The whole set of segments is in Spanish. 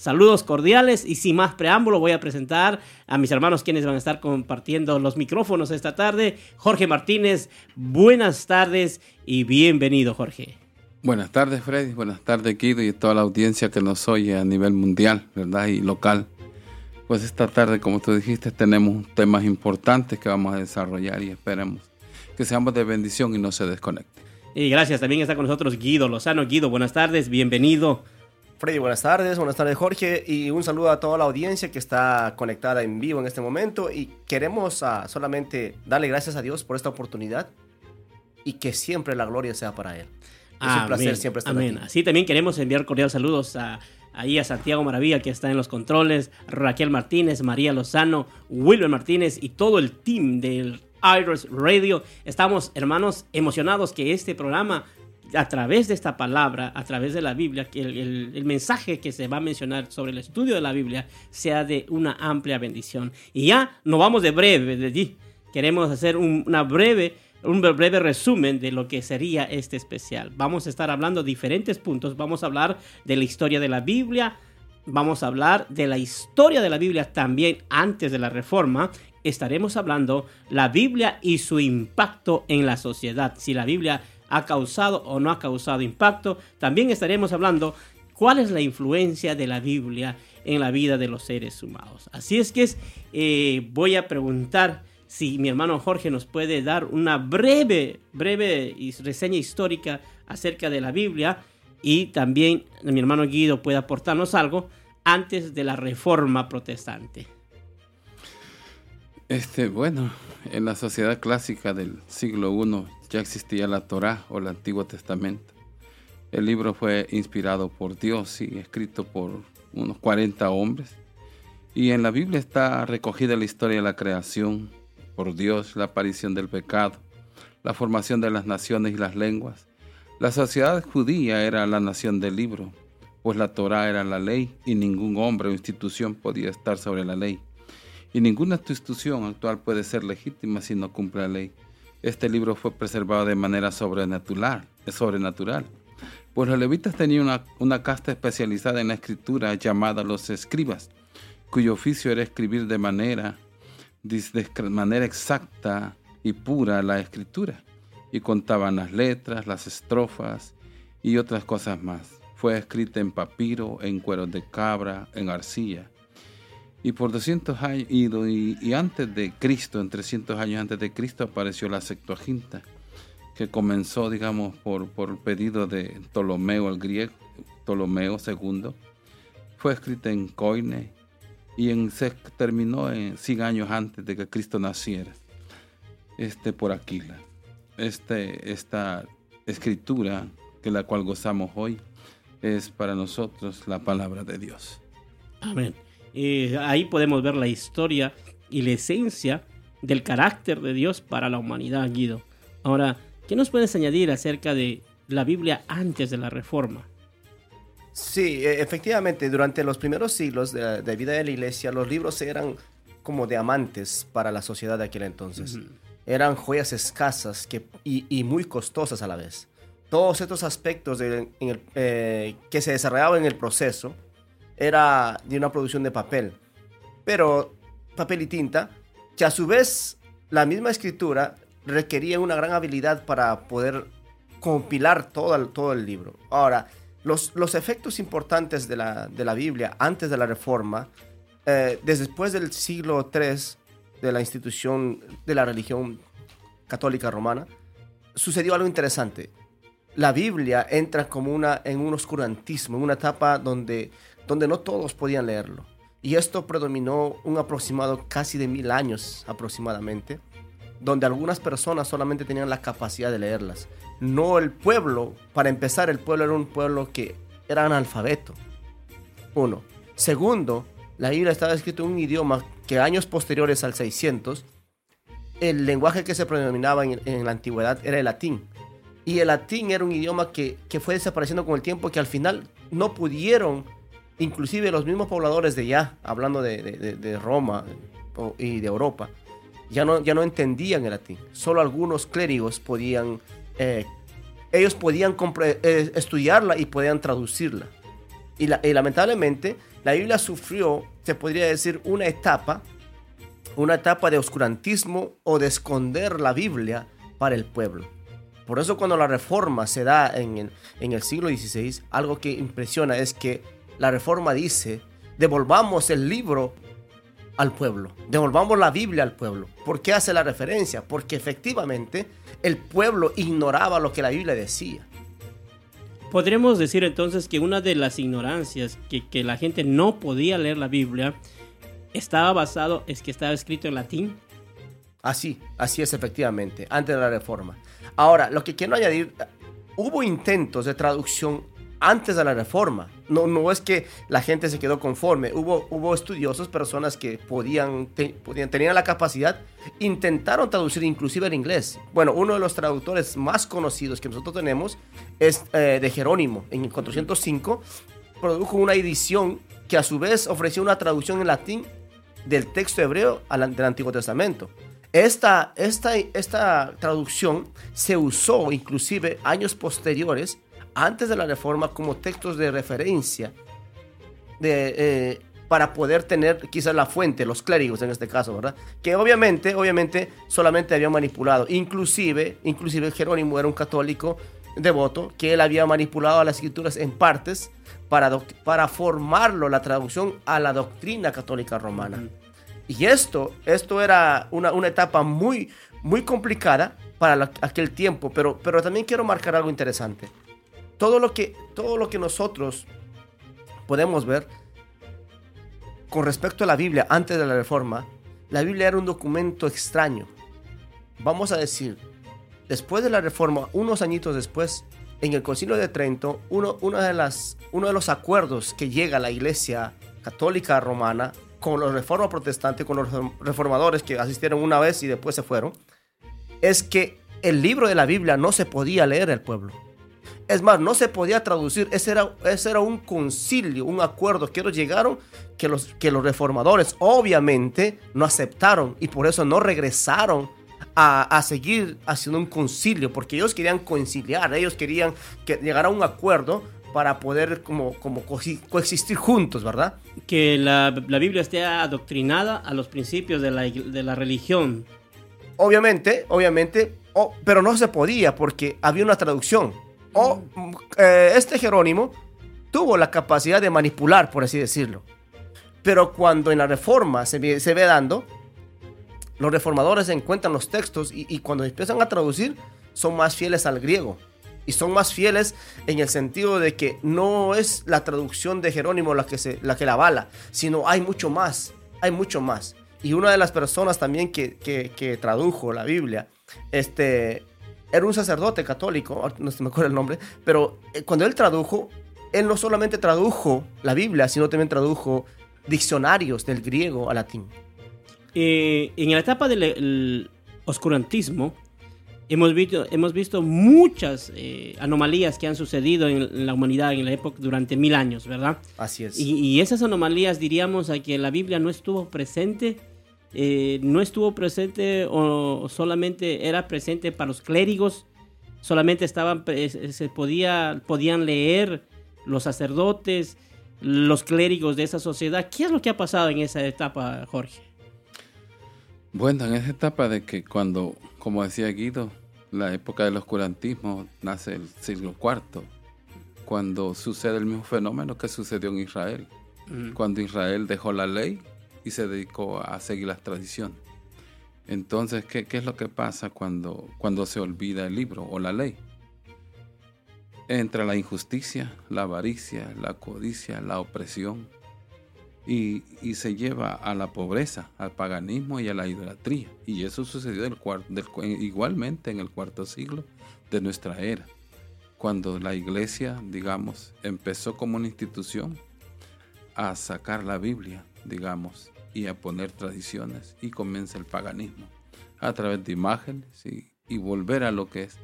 Saludos cordiales y sin más preámbulo voy a presentar a mis hermanos quienes van a estar compartiendo los micrófonos esta tarde. Jorge Martínez, buenas tardes y bienvenido Jorge. Buenas tardes Freddy, buenas tardes Guido y toda la audiencia que nos oye a nivel mundial, ¿verdad? Y local. Pues esta tarde, como tú dijiste, tenemos temas importantes que vamos a desarrollar y esperemos que seamos de bendición y no se desconecten. Y gracias, también está con nosotros Guido Lozano. Guido, buenas tardes, bienvenido. Freddy, buenas tardes, buenas tardes Jorge y un saludo a toda la audiencia que está conectada en vivo en este momento y queremos uh, solamente darle gracias a Dios por esta oportunidad y que siempre la gloria sea para Él. Es un placer siempre estar Amén. Así también queremos enviar cordiales saludos a, ahí a Santiago Maravilla que está en los controles, Raquel Martínez, María Lozano, Wilber Martínez y todo el team del Iris Radio. Estamos, hermanos, emocionados que este programa a través de esta palabra, a través de la Biblia, que el, mensaje que se va a mencionar sobre el estudio de la Biblia sea de una amplia bendición. Y ya no vamos de breve, de allí. Queremos hacer una breve, un breve resumen de lo que sería este especial. Vamos a estar hablando diferentes puntos. Vamos a hablar de la historia de la Biblia. Vamos a hablar de la historia de la Biblia también antes de la Reforma estaremos hablando la Biblia y su impacto en la sociedad. Si la Biblia ha causado o no ha causado impacto. También estaremos hablando cuál es la influencia de la Biblia en la vida de los seres humanos. Así es que eh, voy a preguntar si mi hermano Jorge nos puede dar una breve, breve reseña histórica acerca de la Biblia y también mi hermano Guido puede aportarnos algo antes de la reforma protestante. Este, bueno, en la sociedad clásica del siglo I ya existía la Torá o el Antiguo Testamento. El libro fue inspirado por Dios y escrito por unos 40 hombres. Y en la Biblia está recogida la historia de la creación por Dios, la aparición del pecado, la formación de las naciones y las lenguas. La sociedad judía era la nación del libro, pues la Torá era la ley y ningún hombre o institución podía estar sobre la ley. Y ninguna institución actual puede ser legítima si no cumple la ley este libro fue preservado de manera sobrenatural, sobrenatural. Pues los levitas tenían una, casta especializada en la escritura llamada los escribas, cuyo oficio era escribir de manera, de manera exacta y pura la escritura, y contaban las letras, las estrofas y otras cosas más. Fue escrita en papiro, en cueros de cabra, en arcilla y por 200 años, y, antes de Cristo, en 300 años antes de Cristo, apareció la Septuaginta, que comenzó, digamos, por, por pedido de Ptolomeo el griego, Ptolomeo II. Fue escrita en Coine y en, se terminó en 100 años antes de que Cristo naciera, este, por Aquila. Este, esta escritura, que la cual gozamos hoy, es para nosotros la palabra de Dios. Amén. Eh, ahí podemos ver la historia y la esencia del carácter de Dios para la humanidad, Guido. Ahora, ¿qué nos puedes añadir acerca de la Biblia antes de la Reforma? Sí, e, efectivamente, durante los primeros siglos de, vida de la iglesia, los libros eran como diamantes para la sociedad de aquel entonces. Eran joyas escasas que, y, muy costosas a la vez. Todos estos aspectos eh, que se desarrollaban en el proceso era de una producción de papel, pero papel y tinta, que a su vez la misma escritura requería una gran habilidad para poder compilar todo el, todo el libro. Ahora, los, los efectos importantes de la, de la Biblia antes de la Reforma, eh, después del siglo III de la institución de la religión católica romana, sucedió algo interesante. La Biblia entra como una, en un oscurantismo, en una etapa donde donde no todos podían leerlo. Y esto predominó un aproximado casi de mil años aproximadamente, donde algunas personas solamente tenían la capacidad de leerlas. No el pueblo, para empezar, el pueblo era un pueblo que era analfabeto. Uno. Segundo, la Biblia estaba escrita en un idioma que años posteriores al 600, el lenguaje que se predominaba en, la antigüedad era el latín. Y el latín era un idioma que, que fue desapareciendo con el tiempo, que al final no pudieron inclusive los mismos pobladores de ya, hablando de, Roma y de Europa, ya no, ya no entendían el latín. Solo algunos clérigos podían, eh, ellos podían eh, estudiarla y podían traducirla. Y, lamentablemente la Biblia sufrió, se podría decir, una etapa, una etapa de oscurantismo o de esconder la Biblia para el pueblo. Por eso cuando la reforma se da en en el siglo XVI, algo que impresiona es que la reforma dice, devolvamos el libro al pueblo, devolvamos la Biblia al pueblo. ¿Por qué hace la referencia? Porque efectivamente el pueblo ignoraba lo que la Biblia decía. Podríamos decir entonces que una de las ignorancias que, que la gente no podía leer la Biblia estaba basado es que estaba escrito en latín. Así, así es efectivamente, antes de la reforma. Ahora, lo que quiero añadir, hubo intentos de traducción antes de la reforma. No, no es que la gente se quedó conforme. Hubo, hubo estudiosos, personas que podían, podían, tenían la capacidad, intentaron traducir inclusive el inglés. Bueno, uno de los traductores más conocidos que nosotros tenemos es eh, de Jerónimo. En el 405 produjo una edición que a su vez ofreció una traducción en latín del texto hebreo del Antiguo Testamento. Esta, esta, esta traducción se usó inclusive años posteriores antes de la reforma como textos de referencia de, eh, para poder tener quizás la fuente, los clérigos en este caso, ¿verdad? Que obviamente, obviamente solamente había manipulado. Inclusive, inclusive Jerónimo era un católico devoto que él había manipulado las escrituras en partes para, para formarlo, la traducción a la doctrina católica romana. Y esto, esto era una, una etapa muy, muy complicada para aquel tiempo, pero, pero también quiero marcar algo interesante todo lo que, todo lo que nosotros podemos ver con respecto a la Biblia antes de la reforma, la Biblia era un documento extraño. Vamos a decir, después de la reforma, unos añitos después, en el Concilio de Trento, uno, de las, uno de los acuerdos que llega la Iglesia Católica Romana con los reformas protestantes, con los reformadores que asistieron una vez y después se fueron, es que el libro de la Biblia no se podía leer al pueblo. Es más, no se podía traducir. Ese era, ese era un concilio, un acuerdo que ellos llegaron, que los, que los reformadores obviamente no aceptaron y por eso no regresaron a, seguir haciendo un concilio, porque ellos querían conciliar, ellos querían que llegara a un acuerdo para poder como, como coexistir juntos, ¿verdad? Que la, Biblia esté adoctrinada a los principios de la, de la religión. Obviamente, obviamente, pero no se podía porque había una traducción. O eh, este Jerónimo tuvo la capacidad de manipular, por así decirlo. Pero cuando en la reforma se ve, dando, los reformadores encuentran los textos y, cuando empiezan a traducir son más fieles al griego. Y son más fieles en el sentido de que no es la traducción de Jerónimo la que, se, la, que la avala, sino hay mucho más, hay mucho más. Y una de las personas también que, que tradujo la Biblia, este, era un sacerdote católico, no se me acuerdo el nombre, pero eh, cuando él tradujo, él no solamente tradujo la Biblia, sino también tradujo diccionarios del griego al latín. Eh, en la etapa del oscurantismo, hemos visto, hemos visto muchas eh, anomalías que han sucedido en la humanidad en la época durante mil años, ¿verdad? Así es. Y, y esas anomalías diríamos a que la Biblia no estuvo presente eh, no estuvo presente o solamente era presente para los clérigos, solamente estaban, se podía, podían leer los sacerdotes, los clérigos de esa sociedad. ¿Qué es lo que ha pasado en esa etapa, Jorge? Bueno, en esa etapa de que cuando, como decía Guido, la época del oscurantismo nace el siglo IV, cuando sucede el mismo fenómeno que sucedió en Israel. Mm. Cuando Israel dejó la ley y se dedicó a seguir las tradiciones. Entonces, ¿qué, es lo que pasa cuando, cuando se olvida el libro o la ley? Entra la injusticia, la avaricia, la codicia, la opresión y, se lleva a la pobreza, al paganismo y a la idolatría. Y eso sucedió del, igualmente en el cuarto siglo de nuestra era, cuando la iglesia, digamos, empezó como una institución a sacar la Biblia digamos, y a poner tradiciones y comienza el paganismo a través de imágenes y, volver a lo que es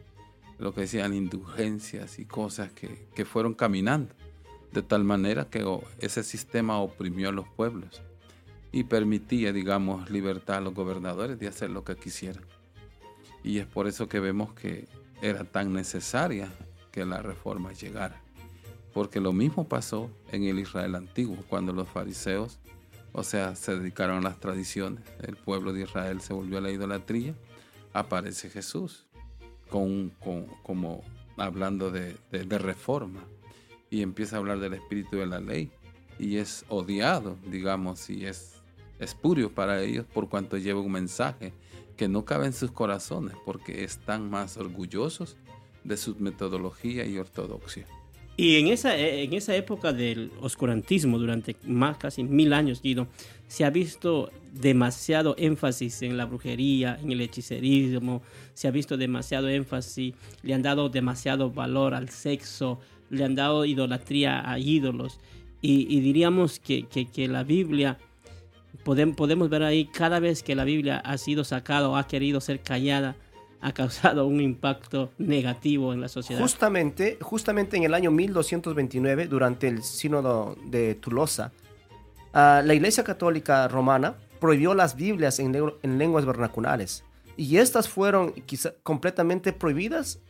lo que decían indulgencias y cosas que, que fueron caminando de tal manera que ese sistema oprimió a los pueblos y permitía, digamos, libertad a los gobernadores de hacer lo que quisieran. Y es por eso que vemos que era tan necesaria que la reforma llegara. porque lo mismo pasó en el Israel antiguo, cuando los fariseos, o sea, se dedicaron a las tradiciones, el pueblo de Israel se volvió a la idolatría, aparece Jesús con, como hablando de, de reforma. Y empieza a hablar del espíritu de la ley. Y es odiado, digamos, y es espurio para ellos por cuanto lleva un mensaje que no cabe en sus corazones porque están más orgullosos de su metodología y ortodoxia. Y en esa, en esa época del oscurantismo, durante más casi mil años, Guido, se ha visto demasiado énfasis en la brujería, en el hechicerismo, se ha visto demasiado énfasis, le han dado demasiado valor al sexo, le han dado idolatría a ídolos. Y, diríamos que, que, la Biblia, podemos, podemos ver ahí, cada vez que la Biblia ha sido sacada o ha querido ser callada, ha causado un impacto negativo en la sociedad. Justamente, justamente en el año 1229, durante el sínodo de Tolosa, ah, la Iglesia Católica Romana prohibió las Biblias en, en lenguas vernaculares. Y estas fueron quizá completamente prohibidas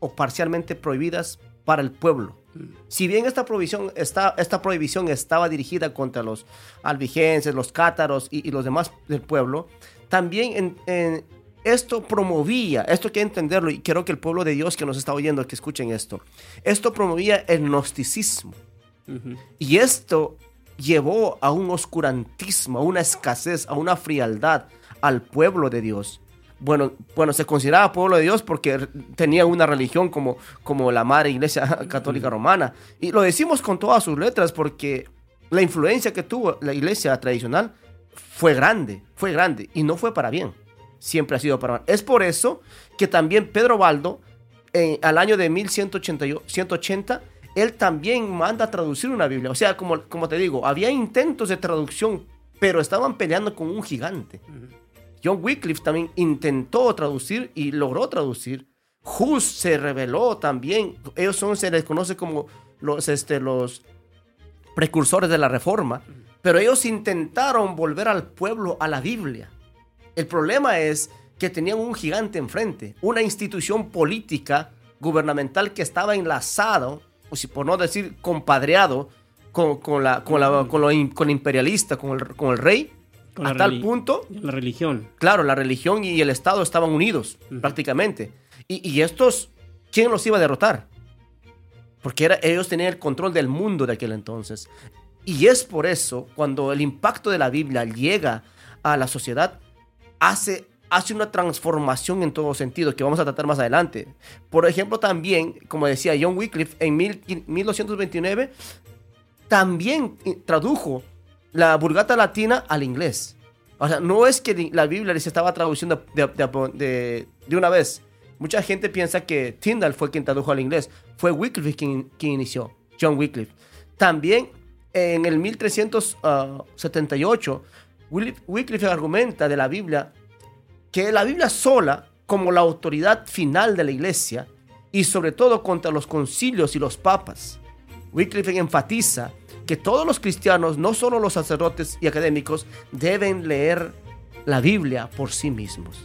o parcialmente prohibidas para el pueblo. Si bien esta prohibición, esta, esta prohibición estaba dirigida contra los albigenses, los cátaros y, los demás del pueblo, también en, esto promovía, esto hay que entenderlo y quiero que el pueblo de Dios que nos está oyendo, que escuchen esto, esto promovía el gnosticismo. Y esto llevó a un oscurantismo, a una escasez, a una frialdad al pueblo de Dios bueno, bueno, se consideraba pueblo de Dios porque tenía una religión como, como la madre iglesia católica romana. Y lo decimos con todas sus letras porque la influencia que tuvo la iglesia tradicional fue grande, fue grande y no fue para bien. Siempre ha sido para mal. Es por eso que también Pedro Baldo, al año de 1180, él también manda a traducir una Biblia. O sea, como, como te digo, había intentos de traducción, pero estaban peleando con un gigante. John Wycliffe también intentó traducir y logró traducir. Hus se reveló también. Ellos son, se les conoce como los, este, los precursores de la reforma. Pero ellos intentaron volver al pueblo a la Biblia. El problema es que tenían un gigante enfrente, una institución política gubernamental que estaba enlazado, o si por no decir compadreado, con, la, con, la, con, lo, imperialista, con el, con el rey a tal punto. La religión. Claro, la religión y el Estado estaban unidos, prácticamente. Y, estos, ¿quién los iba a derrotar? Porque era, ellos tenían el control del mundo de aquel entonces. Y es por eso, cuando el impacto de la Biblia llega a la sociedad, hace, hace una transformación en todo sentido, que vamos a tratar más adelante. Por ejemplo, también, como decía John Wycliffe, en 1229, también tradujo la Vulgata Latina al inglés. O sea, no es que la Biblia se estaba traduciendo de, una vez. Mucha gente piensa que Tyndall fue quien tradujo al inglés. Fue Wycliffe quien, inició, John Wycliffe. También en el 1378, Wycliffe argumenta de la Biblia que la Biblia sola, como la autoridad final de la iglesia, y sobre todo contra los concilios y los papas. Wycliffe enfatiza que todos los cristianos, no solo los sacerdotes y académicos, deben leer la Biblia por sí mismos.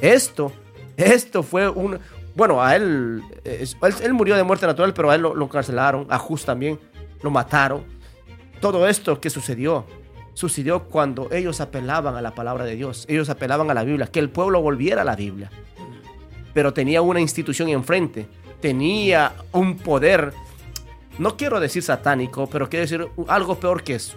Esto, esto fue un... Bueno, a él, él, murió de muerte natural, pero a él lo, lo carcelaron, a Jus también, lo mataron. Todo esto que sucedió, sucedió cuando ellos apelaban a la palabra de Dios, ellos apelaban a la Biblia, que el pueblo volviera a la Biblia. Pero tenía una institución enfrente, tenía un poder no quiero decir satánico, pero quiero decir algo peor que eso.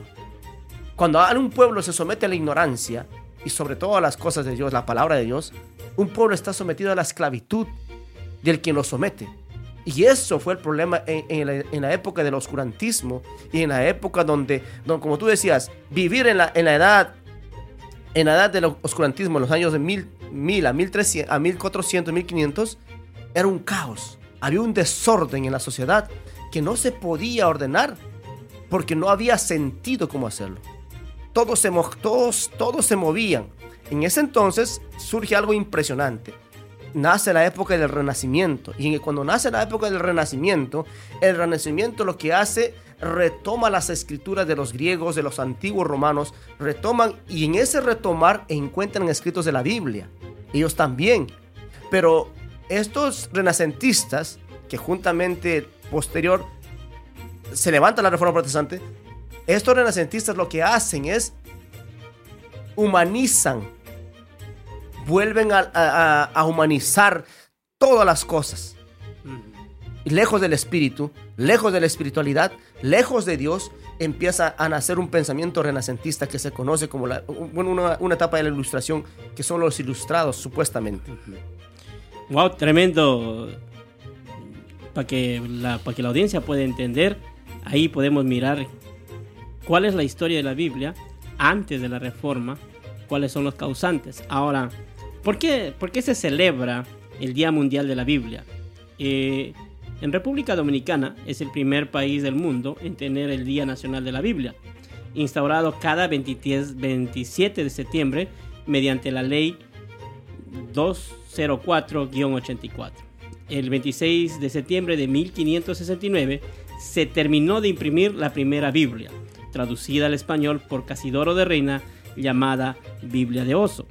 Cuando un pueblo se somete a la ignorancia y sobre todo a las cosas de Dios, la palabra de Dios, un pueblo está sometido a la esclavitud del quien lo somete. Y eso fue el problema en, la, época del oscurantismo y en la época donde, como tú decías, vivir en la, edad en la edad del oscurantismo, en los años de 1000, 1000 a, 1300, a 1400, 1500, era un caos. Había un desorden en la sociedad que no se podía ordenar porque no había sentido cómo hacerlo. Todos se, todos, todos se movían. En ese entonces surge algo impresionante. Nace la época del Renacimiento. Y cuando nace la época del Renacimiento, el Renacimiento lo que hace, retoma las escrituras de los griegos, de los antiguos romanos, retoman y en ese retomar encuentran escritos de la Biblia. Ellos también. Pero estos renacentistas, que juntamente posterior se levanta la reforma protestante, estos renacentistas lo que hacen es humanizan, vuelven a, humanizar todas las cosas. lejos del espíritu, lejos de la espiritualidad, lejos de Dios, empieza a nacer un pensamiento renacentista que se conoce como una, etapa de la ilustración, que son los ilustrados, supuestamente. Wow, tremendo. Para que, la, para que la audiencia pueda entender, ahí podemos mirar cuál es la historia de la Biblia antes de la reforma, cuáles son los causantes. Ahora, ¿por qué, se celebra el Día Mundial de la Biblia? Eh, en República Dominicana es el primer país del mundo en tener el Día Nacional de la Biblia, instaurado cada 27 de septiembre mediante la ley 204-84. El 26 de septiembre de 1569 se terminó de imprimir la primera Biblia, traducida al español por Casidoro de Reina, llamada Biblia de Oso.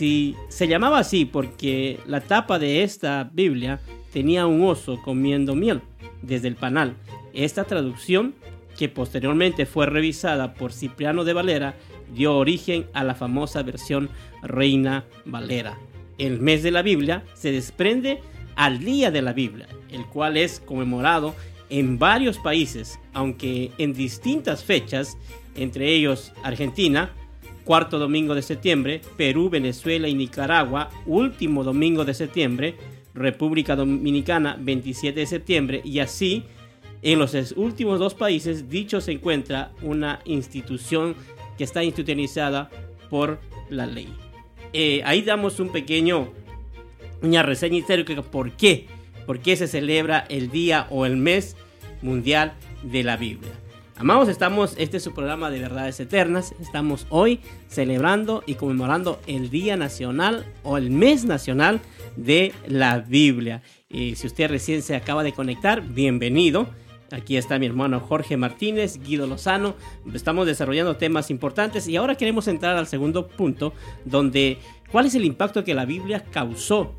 Si se llamaba así porque la tapa de esta Biblia tenía un oso comiendo miel desde el panal. Esta traducción, que posteriormente fue revisada por Cipriano de Valera, dio origen a la famosa versión Reina Valera. El mes de la Biblia se desprende al Día de la Biblia, el cual es conmemorado en varios países, aunque en distintas fechas, entre ellos Argentina, cuarto domingo de septiembre, Perú, Venezuela y Nicaragua, último domingo de septiembre, República Dominicana 27 de septiembre y así en los últimos dos países dicho se encuentra una institución que está institucionalizada por la ley. Eh, ahí damos un pequeño, una reseña histórica por qué, por qué se celebra el día o el mes mundial de la Biblia. Amados, estamos, este es su programa de verdades eternas, estamos hoy celebrando y conmemorando el Día Nacional o el Mes Nacional de la Biblia. Y si usted recién se acaba de conectar, bienvenido. Aquí está mi hermano Jorge Martínez, Guido Lozano. Estamos desarrollando temas importantes y ahora queremos entrar al segundo punto, donde cuál es el impacto que la Biblia causó,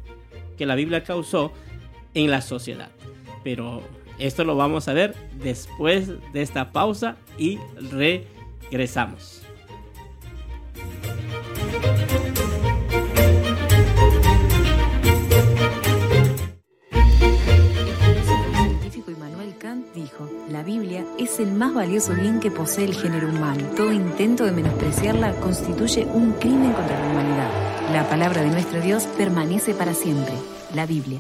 que la Biblia causó en la sociedad. Pero esto lo vamos a ver después de esta pausa y regresamos. dijo, la Biblia es el más valioso bien que posee el género humano. Todo intento de menospreciarla constituye un crimen contra la humanidad. La palabra de nuestro Dios permanece para siempre, la Biblia.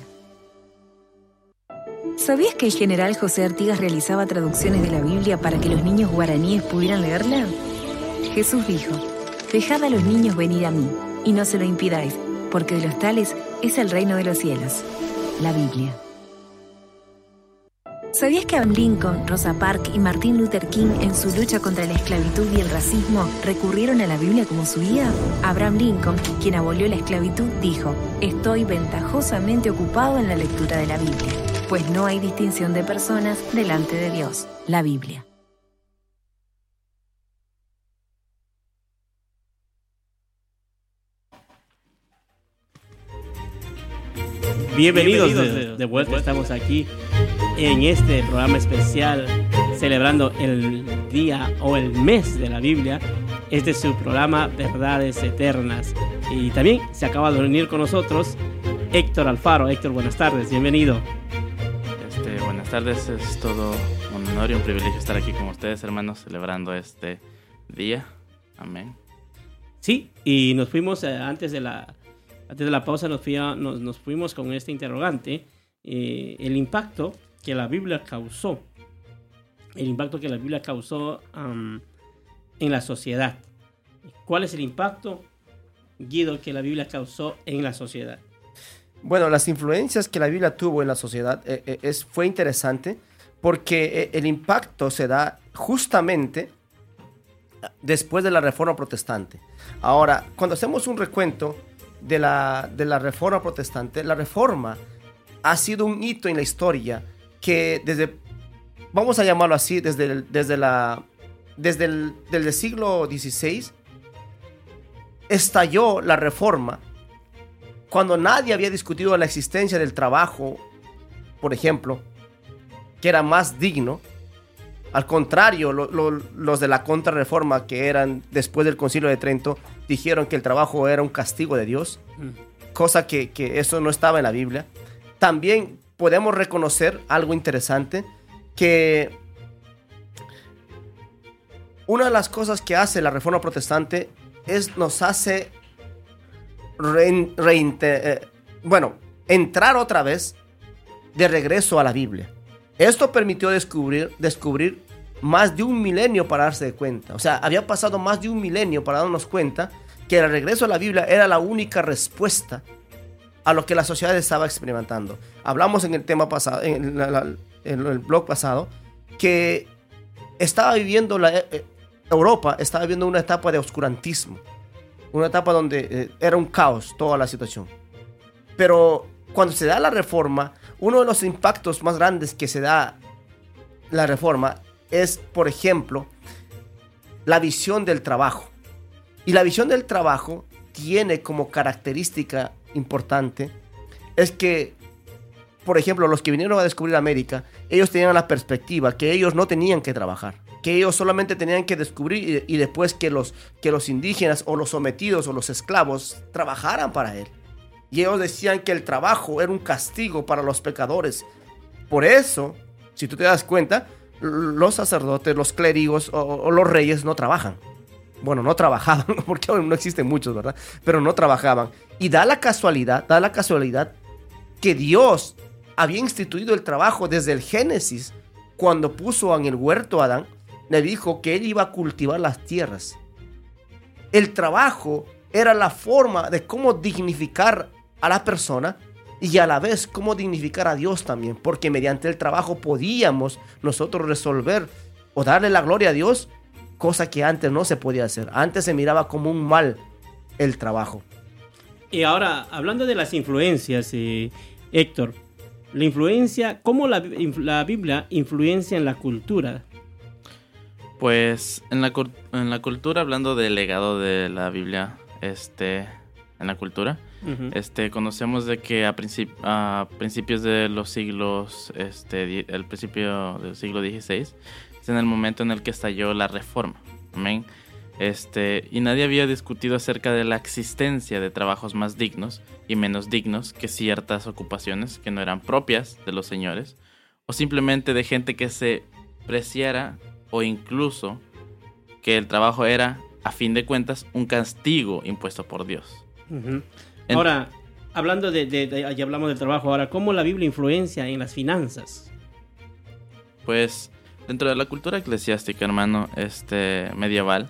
¿Sabías que el general José Artigas realizaba traducciones de la Biblia para que los niños guaraníes pudieran leerla? Jesús dijo, Dejad a los niños venir a mí, y no se lo impidáis, porque de los tales es el reino de los cielos. La Biblia. ¿Sabías que Abraham Lincoln, Rosa Parks y Martin Luther King en su lucha contra la esclavitud y el racismo recurrieron a la Biblia como su guía? Abraham Lincoln, quien abolió la esclavitud, dijo, estoy ventajosamente ocupado en la lectura de la Biblia, pues no hay distinción de personas delante de Dios, la Biblia. Bienvenidos, de, vuelta, estamos aquí en este programa especial celebrando el día o el mes de la Biblia. Este es su programa Verdades Eternas. Y también se acaba de unir con nosotros Héctor Alfaro. Héctor, buenas tardes, bienvenido. Tardes, es todo un honor y un privilegio estar aquí con ustedes, hermanos, celebrando este día. Amén. Sí, y nos fuimos eh, antes de la antes de la pausa nos, nos, fuimos con este interrogante, eh, el impacto que la Biblia causó, el impacto que la Biblia causó en la sociedad. ¿Cuál es el impacto, Guido, que la Biblia causó en la sociedad? Bueno, las influencias que la Biblia tuvo en la sociedad eh, eh, es, fue interesante porque el impacto se da justamente después de la reforma protestante. Ahora, cuando hacemos un recuento, de la, de la reforma protestante, la reforma ha sido un hito en la historia que desde, vamos a llamarlo así, desde desde la, desde el siglo XVI, estalló la reforma cuando nadie había discutido la existencia del trabajo, por ejemplo, que era más digno, Al contrario, los de la contrarreforma que eran después del concilio de Trento dijeron que el trabajo era un castigo de Dios, mm. cosa que, que eso no estaba en la Biblia. También podemos reconocer algo interesante, que una de las cosas que hace la reforma protestante es nos hace eh, bueno, entrar otra vez de regreso a la Biblia. Esto permitió descubrir, descubrir más de un milenio para darse de cuenta. O sea, había pasado más de un milenio para darnos cuenta que el regreso a la Biblia era la única respuesta a lo que la sociedad estaba experimentando. Hablamos en el tema pasado, en, el blog pasado, que estaba viviendo la, eh, Europa, estaba viviendo una etapa de oscurantismo, una etapa donde eh, era un caos toda la situación. Pero cuando se da la reforma, uno de los impactos más grandes que se da la reforma es, por ejemplo, la visión del trabajo. Y la visión del trabajo tiene como característica importante es que, por ejemplo, los que vinieron a descubrir América, ellos tenían la perspectiva que ellos no tenían que trabajar, que ellos solamente tenían que descubrir y, después que los, que los indígenas o los sometidos o los esclavos trabajaran para él. Y ellos decían que el trabajo era un castigo para los pecadores. Por eso, si tú te das cuenta, los sacerdotes, los clérigos o los reyes no trabajan bueno, no trabajaban, porque no existen muchos, ¿verdad? Pero no trabajaban. Y da la casualidad, da la casualidad que Dios había instituido el trabajo desde el Génesis, cuando puso en el huerto a Adán, le dijo que él iba a cultivar las tierras. El trabajo era la forma de cómo dignificar a la persona y a la vez cómo dignificar a Dios también, porque mediante el trabajo podíamos nosotros resolver o darle la gloria a Dios cosa que antes no se podía hacer. Antes se miraba como un mal el trabajo. Y ahora, hablando de las influencias, eh, Héctor, la influencia, ¿cómo la, Biblia influencia en la cultura? Pues en la, en la cultura, hablando del legado de la Biblia, este, en la cultura, este, conocemos de que a, a, principios de los siglos, este, el principio del siglo XVI, es en el momento en el que estalló la reforma. Amén. Este, y nadie había discutido acerca de la existencia de trabajos más dignos y menos dignos que ciertas ocupaciones que no eran propias de los señores, o simplemente de gente que se preciara o incluso que el trabajo era, a fin de cuentas, un castigo impuesto por Dios. Ahora, hablando de, de, ya hablamos del trabajo, ahora, ¿cómo la Biblia influencia en las finanzas? Pues dentro de la cultura eclesiástica, hermano, este medieval,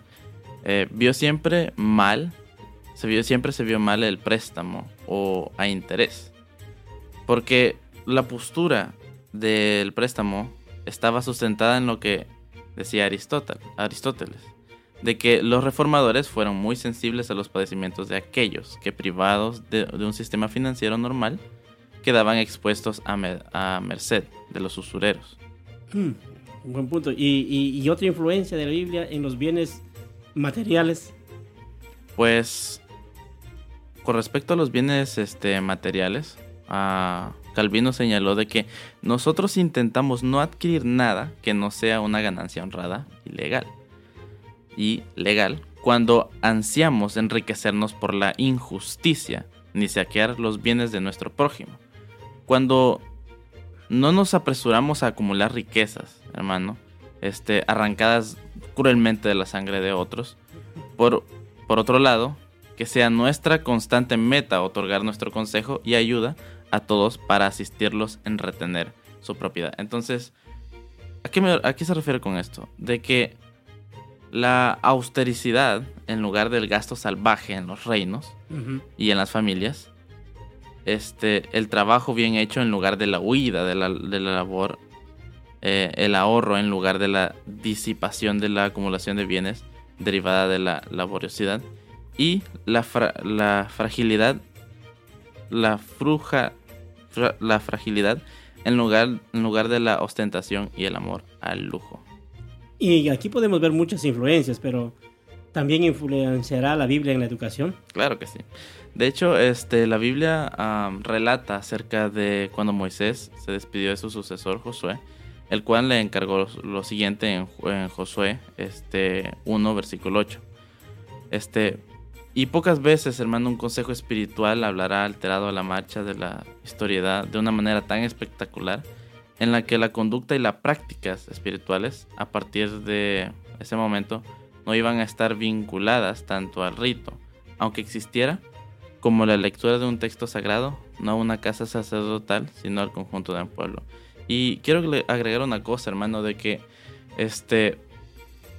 eh, vio siempre mal, se vio siempre se vio mal el préstamo o a interés, porque la postura del préstamo estaba sustentada en lo que decía Aristóteles, de que los reformadores fueron muy sensibles a los padecimientos de aquellos que privados de, un sistema financiero normal quedaban expuestos a, merced de los usureros. Un buen punto. ¿Y, otra influencia de la Biblia en los bienes materiales? Pues, con respecto a los bienes este, materiales, Calvino señaló de que nosotros intentamos no adquirir nada que no sea una ganancia honrada y legal. Y legal cuando ansiamos enriquecernos por la injusticia ni saquear los bienes de nuestro prójimo. Cuando no nos apresuramos a acumular riquezas, hermano, este, arrancadas cruelmente de la sangre de otros. Por, por otro lado, que sea nuestra constante meta otorgar nuestro consejo y ayuda a todos para asistirlos en retener su propiedad. Entonces, ¿a qué, se refiere con esto? De que la austericidad, en lugar del gasto salvaje en los reinos y en las familias, este, el trabajo bien hecho en lugar de la huida de la, labor, eh, el ahorro en lugar de la disipación de la acumulación de bienes derivada de la laboriosidad y la, la fragilidad, la fruja, la fragilidad en lugar, en lugar de la ostentación y el amor al lujo. Y aquí podemos ver muchas influencias, pero ¿también influenciará la Biblia en la educación? Claro que sí. De hecho, este, la Biblia relata acerca de cuando Moisés se despidió de su sucesor Josué. el cual le encargó lo siguiente en, Josué este, 1, versículo 8. Este, y pocas veces, hermano, un consejo espiritual hablará alterado a la marcha de la historiedad de una manera tan espectacular en la que la conducta y las prácticas espirituales a partir de ese momento no iban a estar vinculadas tanto al rito, aunque existiera, como la lectura de un texto sagrado, no a una casa sacerdotal, sino al conjunto del pueblo. Y quiero agregar una cosa, hermano, de que este,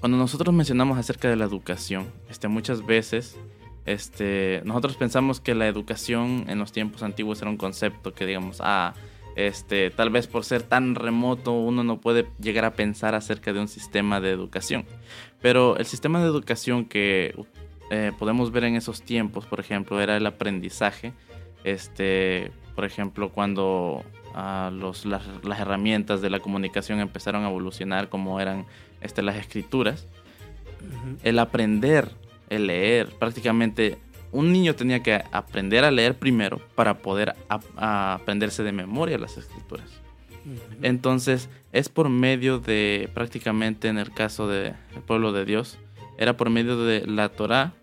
cuando nosotros mencionamos acerca de la educación, este, muchas veces este, nosotros pensamos que la educación en los tiempos antiguos era un concepto que digamos, ah, este, tal vez por ser tan remoto uno no puede llegar a pensar acerca de un sistema de educación. Pero el sistema de educación que eh, podemos ver en esos tiempos, por ejemplo, era el aprendizaje. Este, por ejemplo, cuando ah, los, las, herramientas de la comunicación empezaron a evolucionar como eran este, las escrituras, el aprender, el leer, prácticamente un niño tenía que aprender a leer primero para poder aprenderse de memoria las escrituras. Entonces, es por medio de, prácticamente en el caso del pueblo de Dios, era por medio de la Torah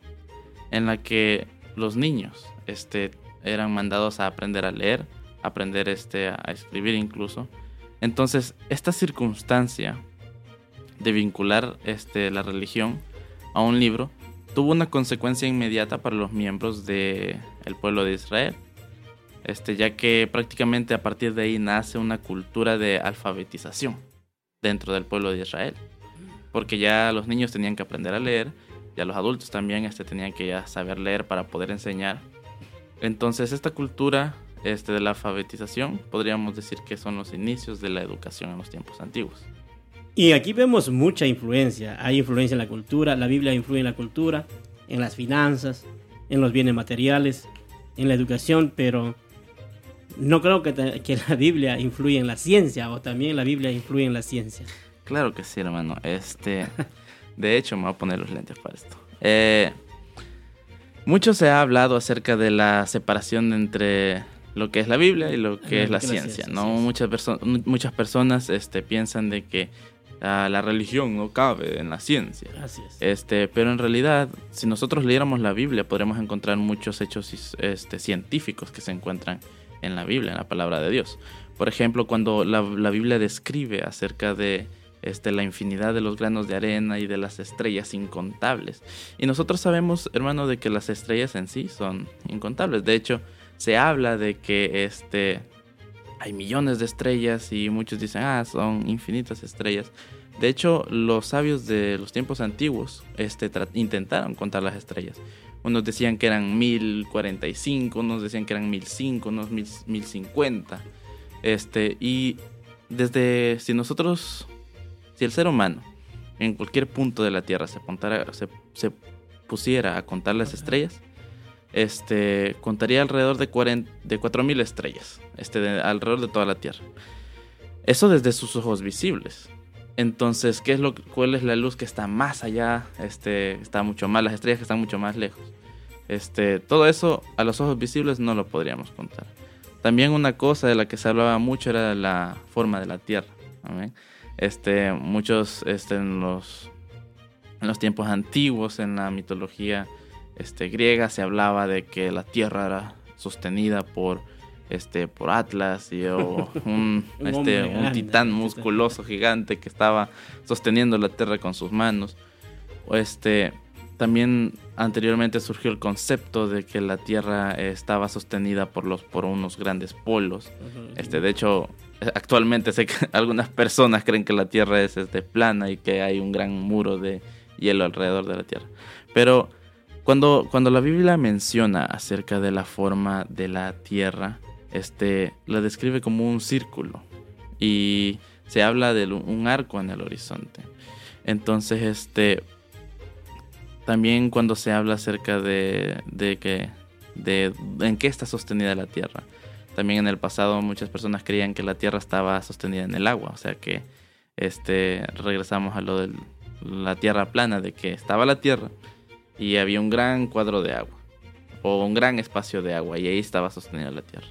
en la que los niños este, eran mandados a aprender a leer, aprender este, a escribir incluso. Entonces, esta circunstancia de vincular este, la religión a un libro tuvo una consecuencia inmediata para los miembros del el pueblo de Israel, este, ya que prácticamente a partir de ahí nace una cultura de alfabetización dentro del pueblo de Israel, porque ya los niños tenían que aprender a leer, ya los adultos también este, tenían que ya saber leer para poder enseñar. Entonces esta cultura este, de la alfabetización podríamos decir que son los inicios de la educación en los tiempos antiguos. Y aquí vemos mucha influencia. Hay influencia en la cultura, la Biblia influye en la cultura, en las finanzas, en los bienes materiales, en la educación, pero no creo que, que la Biblia influya en la ciencia o también la Biblia influye en la ciencia. Claro que sí, hermano. Este, de hecho, me voy a poner los lentes para esto. Eh, mucho se ha hablado acerca de la separación entre lo que es la Biblia y lo que es la, ciencia, ¿no? Muchas, muchas personas este, piensan de que la religión no cabe en la ciencia. Así es. Este, pero en realidad, si nosotros leyéramos la Biblia, podríamos encontrar muchos hechos este, científicos que se encuentran en la Biblia, en la palabra de Dios. Por ejemplo, cuando la, Biblia describe acerca de este, la infinidad de los granos de arena y de las estrellas incontables. Y nosotros sabemos, hermano, de que las estrellas en sí son incontables. De hecho, se habla de que este, hay millones de estrellas y muchos dicen, ah, son infinitas estrellas. De hecho, los sabios de los tiempos antiguos este, intentaron contar las estrellas. Unos decían que eran 1045, unos decían que eran 1005, unos 1050. Este, y desde, si nosotros, si el ser humano en cualquier punto de la Tierra se, se, se pusiera a contar las estrellas, este, contaría alrededor de, 40, de 4.000 estrellas, este, alrededor de toda la Tierra. Eso desde sus ojos visibles. Entonces, ¿qué es lo, ¿cuál es la luz que está más allá? Este, está mucho más, las estrellas que están mucho más lejos. Este, todo eso a los ojos visibles no lo podríamos contar. También una cosa de la que se hablaba mucho era la forma de la Tierra. Este, muchos este, en, los, en los tiempos antiguos, en la mitología este, griega se hablaba de que la tierra era sostenida por este por Atlas y un, este, un titán musculoso gigante que estaba sosteniendo la tierra con sus manos. Este también anteriormente surgió el concepto de que la tierra estaba sostenida por los por unos grandes polos. Este de hecho actualmente sé que algunas personas creen que la tierra es este, plana y que hay un gran muro de hielo alrededor de la tierra. Pero cuando, cuando la Biblia menciona acerca de la forma de la tierra, este, la describe como un círculo y se habla de un arco en el horizonte. Entonces, este, también cuando se habla acerca de, de que, de en qué está sostenida la tierra. También en el pasado muchas personas creían que la tierra estaba sostenida en el agua, o sea que este, regresamos a lo de la tierra plana, de que estaba la tierra y había un gran cuadro de agua o un gran espacio de agua y ahí estaba sostenida la tierra.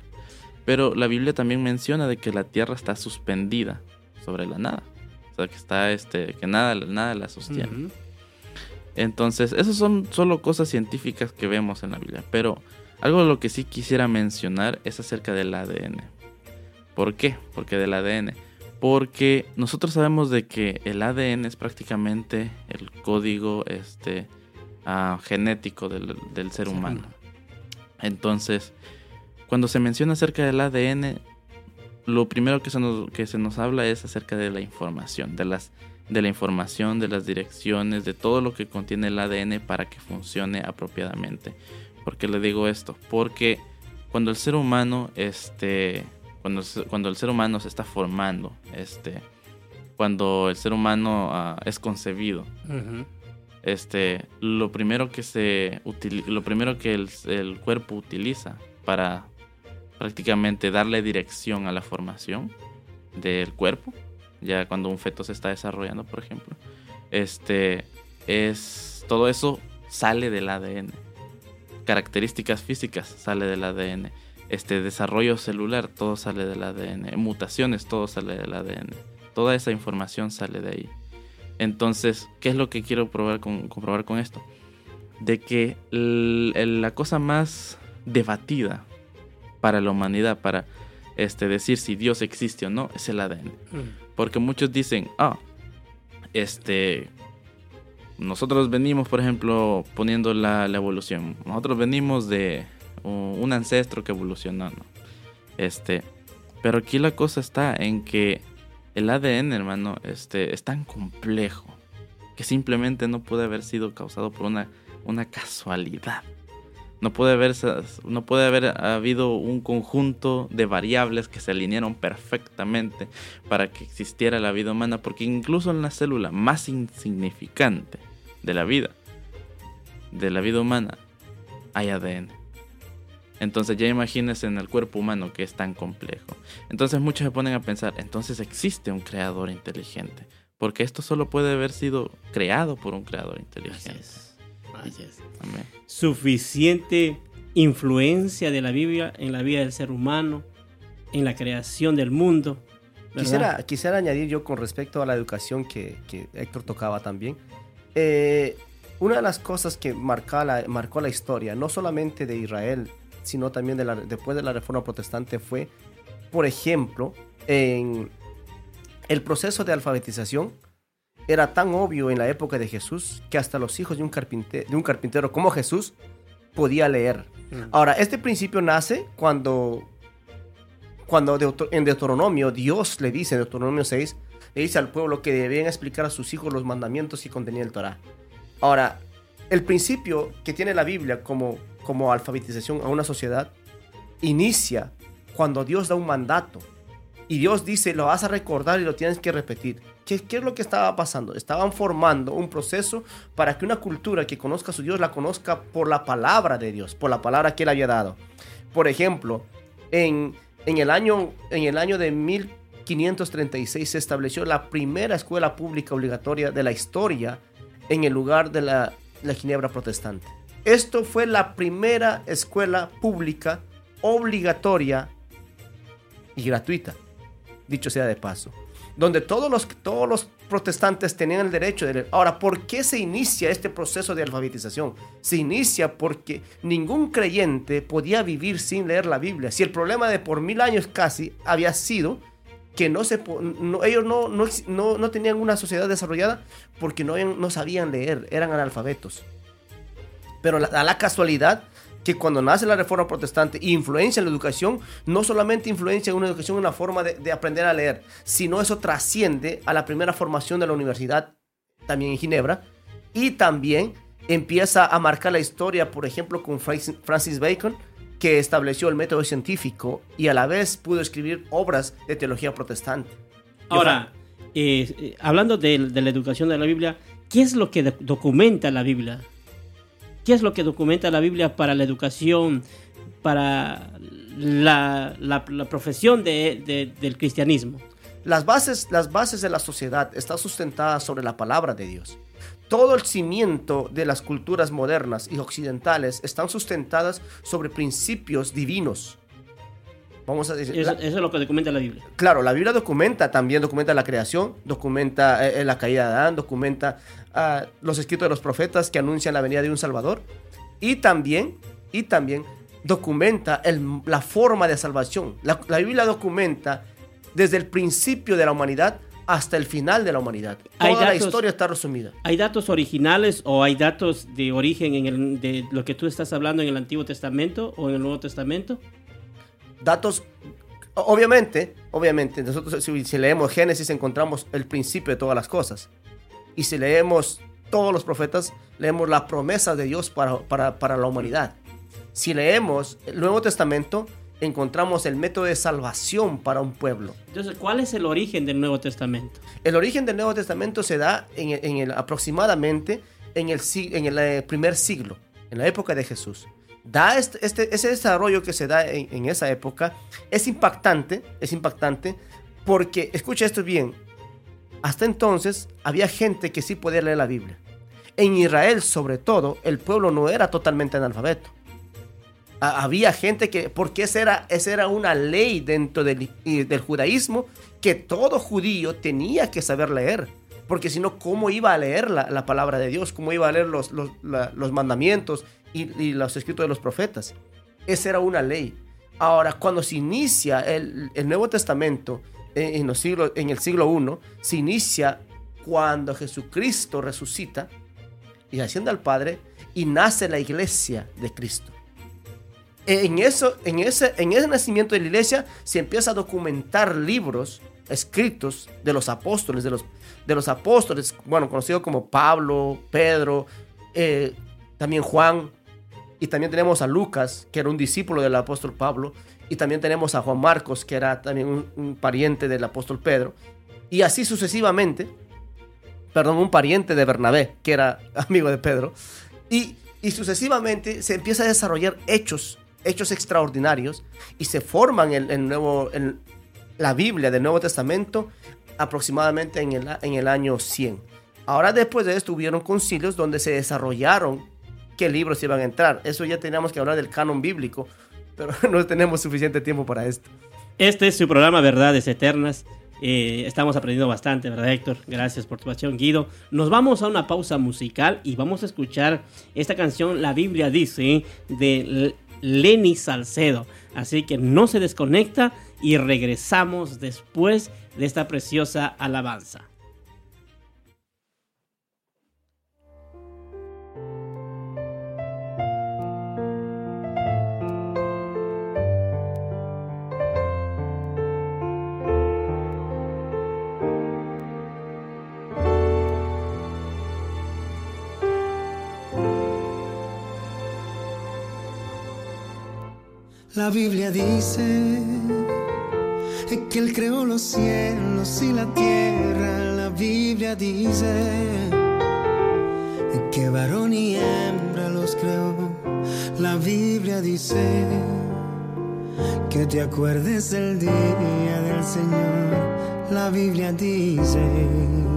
Pero la Biblia también menciona de que la tierra está suspendida sobre la nada. O sea, que está este, que nada, nada la sostiene. Entonces, esas son solo cosas científicas que vemos en la Biblia. Pero algo de lo que sí quisiera mencionar es acerca del ADN. ¿Por qué? Porque del ADN. Porque nosotros sabemos de que el ADN es prácticamente el código este, genético del, ser humano. Entonces, cuando se menciona acerca del ADN, lo primero que se nos, que se nos habla es acerca de la información, de las de la información, de las direcciones, de todo lo que contiene el ADN para que funcione apropiadamente. ¿Por qué le digo esto? Porque cuando el ser humano, este, cuando, cuando el ser humano se está formando, este, cuando el ser humano ah, es concebido, este, lo primero que se lo primero que el, el cuerpo utiliza para prácticamente darle dirección a la formación del cuerpo ya cuando un feto se está desarrollando, por ejemplo. Este es todo eso sale del ADN. Características físicas sale del ADN. Este desarrollo celular todo sale del ADN. Mutaciones todo sale del ADN. Toda esa información sale de ahí. Entonces, ¿qué es lo que quiero probar con, comprobar con esto? De que la cosa más debatida para la humanidad, para este, decir si Dios existe o no, es el ADN. Mm. Porque muchos dicen, ah, este, nosotros venimos, por ejemplo, poniendo la, evolución. Nosotros venimos de un ancestro que evolucionó, ¿no? Este, pero aquí la cosa está en que el ADN, hermano, este, es tan complejo que simplemente no puede haber sido causado por una, una casualidad. No puede, haber, no puede haber habido un conjunto de variables que se alinearon perfectamente para que existiera la vida humana, porque incluso en la célula más insignificante de la vida, de la vida humana, hay ADN. Entonces ya imagínense en el cuerpo humano que es tan complejo. Entonces muchos se ponen a pensar, entonces existe un creador inteligente, porque esto solo puede haber sido creado por un creador inteligente. Suficiente influencia de la Biblia en la vida del ser humano, en la creación del mundo. Quisiera, quisiera añadir yo con respecto a la educación que, Héctor tocaba también. Eh, una de las cosas que marcó la, marcó la historia, no solamente de Israel, sino también de la, después de la Reforma Protestante, fue, por ejemplo, en el proceso de alfabetización era tan obvio en la época de Jesús que hasta los hijos de un, carpintero, de un carpintero como Jesús podía leer. Mm. Ahora, este principio nace cuando, cuando en Deuteronomio Dios le dice, en Deuteronomio 6, le dice al pueblo que debían explicar a sus hijos los mandamientos y contenía el Torah. Ahora, el principio que tiene la Biblia como, como alfabetización a una sociedad inicia cuando Dios da un mandato. Y Dios dice, lo vas a recordar y lo tienes que repetir. ¿Qué, es lo que estaba pasando? Estaban formando un proceso para que una cultura que conozca a su Dios la conozca por la palabra de Dios, por la palabra que él había dado. Por ejemplo, en, en, el, año, en el año de 1536 se estableció la primera escuela pública obligatoria de la historia en el lugar de la, la Ginebra protestante. Esto fue la primera escuela pública obligatoria y gratuita, dicho sea de paso donde todos los, todos los protestantes tenían el derecho de leer. Ahora, ¿por qué se inicia este proceso de alfabetización? Se inicia porque ningún creyente podía vivir sin leer la Biblia. Si el problema de por mil años casi había sido que no se, ellos no, no, no, tenían una sociedad desarrollada porque no, no sabían leer, eran analfabetos. Pero a la casualidad que cuando nace la reforma protestante influencia en la educación, no solamente influencia en una educación en una forma de, aprender a leer, sino eso trasciende a la primera formación de la universidad, también en Ginebra, y también empieza a marcar la historia, por ejemplo, con Francis Bacon, que estableció el método científico y a la vez pudo escribir obras de teología protestante. Ahora, eh, eh, hablando de, de, la educación de la Biblia, ¿qué es lo que documenta la Biblia? ¿Qué es lo que documenta la Biblia para la educación, para la, profesión del cristianismo? Las bases, las bases de la sociedad están sustentadas sobre la palabra de Dios. Todo el cimiento de las culturas modernas y occidentales están sustentadas sobre principios divinos. Vamos a decir, eso, es lo que documenta la Biblia. Claro, la Biblia documenta, también documenta la creación, documenta eh, eh, la caída de Adán, documenta los escritos de los profetas que anuncian la venida de un Salvador y también, y también documenta la forma de salvación. La, la, Biblia documenta desde el principio de la humanidad hasta el final de la humanidad. Toda la historia está resumida. ¿Hay datos originales o hay datos de origen en el, de lo que tú estás hablando en el Antiguo Testamento o en el Nuevo Testamento? datos, obviamente, obviamente, nosotros si, leemos Génesis encontramos el principio de todas las cosas. Y si leemos todos los profetas, leemos la promesa de Dios para, para, la humanidad. Si leemos el Nuevo Testamento, encontramos el método de salvación para un pueblo. Entonces, ¿cuál es el origen del Nuevo Testamento? El origen del Nuevo Testamento se da en el, aproximadamente en el, en el eh, primer siglo, en la época de Jesús da este, este, ese desarrollo que se da en, esa época es impactante, es impactante porque, escucha esto bien, hasta entonces había gente que sí podía leer la Biblia. En Israel, sobre todo, el pueblo no era totalmente analfabeto. había gente que, porque esa era, esa era una ley dentro del, del judaísmo, que todo judío tenía que saber leer porque si no, ¿cómo iba a leer la, palabra de Dios? ¿Cómo iba a leer los, los mandamientos y, los escritos de los profetas. Esa era una ley. Ahora, cuando se inicia el, Nuevo Testamento en, los siglos, en el siglo I, se inicia cuando Jesucristo resucita y asciende al Padre y nace la iglesia de Cristo. En, eso, en, ese, en ese nacimiento de la iglesia se empieza a documentar libros escritos de los apóstoles, de los, de los apóstoles, bueno, conocidos como Pablo, Pedro, eh, también Juan, y también tenemos a Lucas, que era un discípulo del apóstol Pablo. Y también tenemos a Juan Marcos, que era también un, pariente del apóstol Pedro. Y así sucesivamente, perdón, un pariente de Bernabé, que era amigo de Pedro. Y, y sucesivamente se empieza a desarrollar hechos, hechos extraordinarios. Y se forman el, nuevo, la Biblia del Nuevo Testamento aproximadamente en el, en el año 100. Ahora después de esto hubieron concilios donde se desarrollaron qué libros iban a entrar. Eso ya teníamos que hablar del canon bíblico, pero no tenemos suficiente tiempo para esto. Este es su programa Verdades Eternas. Eh, estamos aprendiendo bastante, ¿verdad, Héctor? Gracias por tu pasión, Guido. Nos vamos a una pausa musical y vamos a escuchar esta canción, La Biblia dice, de Lenny Salcedo. Así que no se desconecta y regresamos después de esta preciosa alabanza. La Biblia dice que Él creó los cielos y la tierra. La Biblia dice que varón y hembra los creó. La Biblia dice que te acuerdes del día del Señor. La Biblia dice.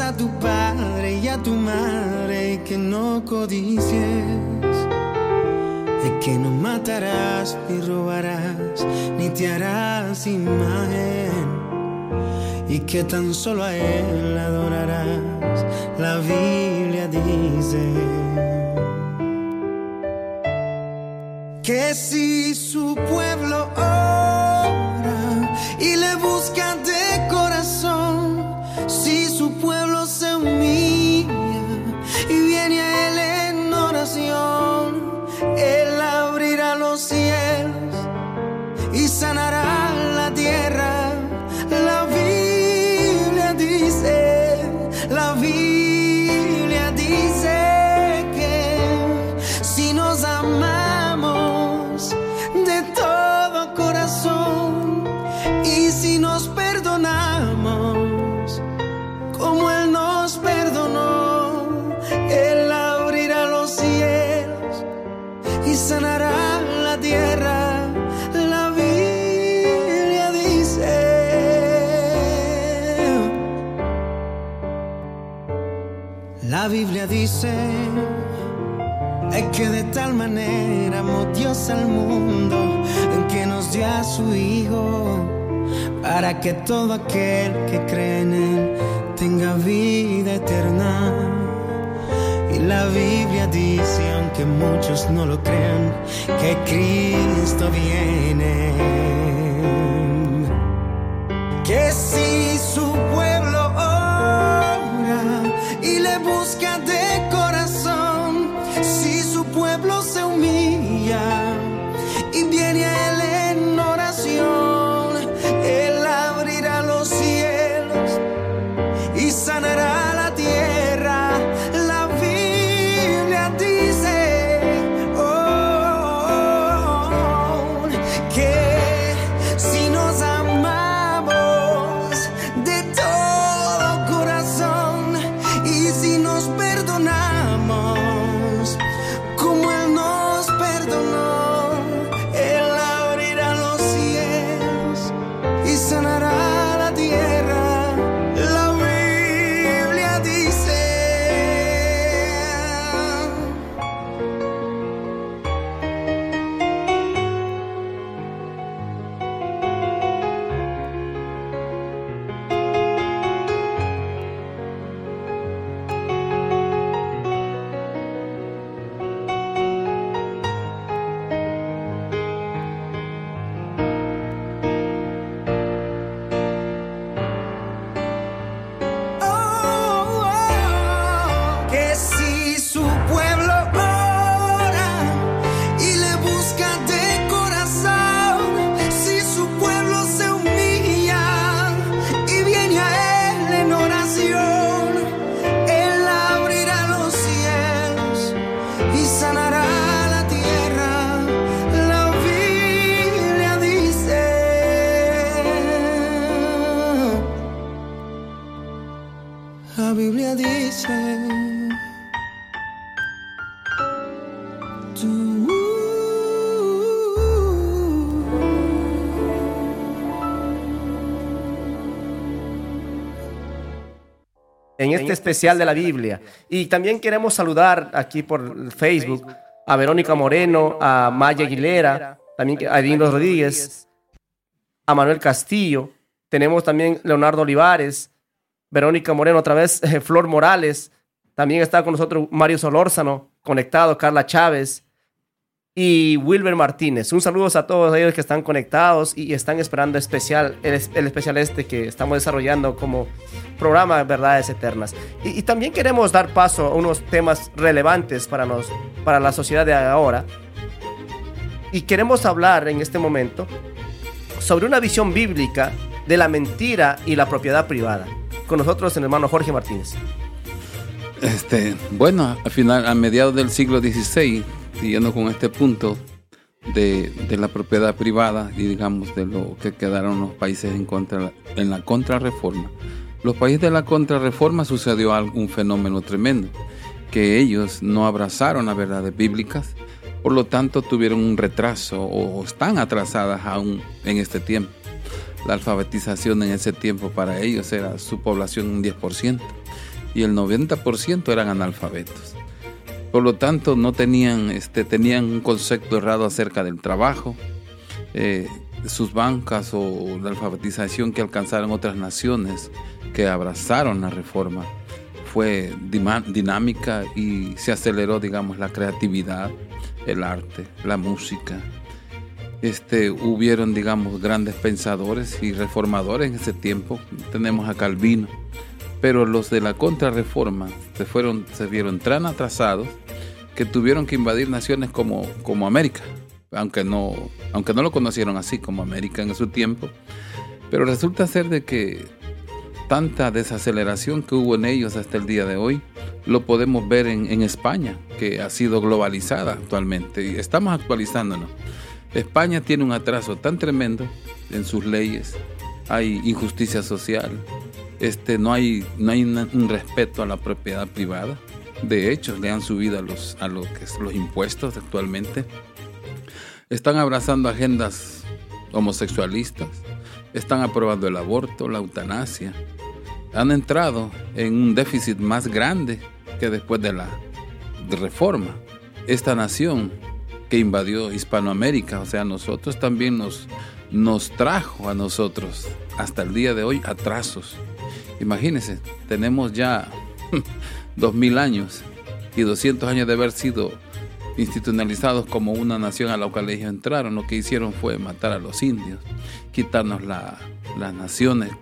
A tu padre y a tu madre, y que no codicies, y que no matarás ni robarás, ni te harás imagen, y que tan solo a él adorarás. La Biblia dice que si su pueblo y sanará la tierra. La Biblia dice. La Biblia dice es que de tal manera amó Dios al mundo en que nos dio a su Hijo para que todo aquel que cree en Él tenga vida eterna. Y la Biblia dice, aunque muchos no lo que Cristo viene. Que si su pueblo especial de la Biblia. Y también queremos saludar aquí por Facebook a Verónica Moreno, a Maya Aguilera, también a Edino Rodríguez, a Manuel Castillo. Tenemos también Leonardo Olivares, Verónica Moreno, otra vez Flor Morales. También está con nosotros Mario Solórzano, conectado, Carla Chávez y Wilber Martínez. Un saludo a todos ellos que están conectados y están esperando especial, el, el especial este que estamos desarrollando como programa Verdades Eternas. Y, y también queremos dar paso a unos temas relevantes para, nos, para la sociedad de ahora. Y queremos hablar en este momento sobre una visión bíblica de la mentira y la propiedad privada. Con nosotros el hermano Jorge Martínez. Este, bueno, al final, a mediados del siglo XVI, siguiendo con este punto de, la propiedad privada y digamos de lo que quedaron los países en contra en la contrarreforma. Los países de la contrarreforma sucedió un fenómeno tremendo, que ellos no abrazaron las verdades bíblicas, por lo tanto tuvieron un retraso o están atrasadas aún en este tiempo. La alfabetización en ese tiempo para ellos era su población un 10% y el 90% eran analfabetos. Por lo tanto, no tenían, este, tenían un concepto errado acerca del trabajo, eh, sus bancas o la alfabetización que alcanzaron otras naciones que abrazaron la reforma fue dinámica y se aceleró, digamos, la creatividad, el arte, la música. Este, hubieron, digamos, grandes pensadores y reformadores en ese tiempo. Tenemos a Calvino, pero los de la contrarreforma se fueron, se vieron tan atrasados que tuvieron que invadir naciones como, como América, aunque no, aunque no lo conocieron así como América en su tiempo. Pero resulta ser de que tanta desaceleración que hubo en ellos hasta el día de hoy, lo podemos ver en, en España, que ha sido globalizada actualmente. Y estamos actualizándonos. España tiene un atraso tan tremendo en sus leyes, hay injusticia social, este, no hay, no hay un respeto a la propiedad privada. De hecho, le han subido a los, a lo que los impuestos actualmente. Están abrazando agendas homosexualistas, están aprobando el aborto, la eutanasia. Han entrado en un déficit más grande que después de la reforma, esta nación que invadió Hispanoamérica, o sea, nosotros también nos, nos trajo a nosotros hasta el día de hoy atrasos. Imagínense, tenemos ya dos mil años y 200 años de haber sido institucionalizados como una nación a la cual ellos entraron. Lo que hicieron fue matar a los indios, quitarnos las naciones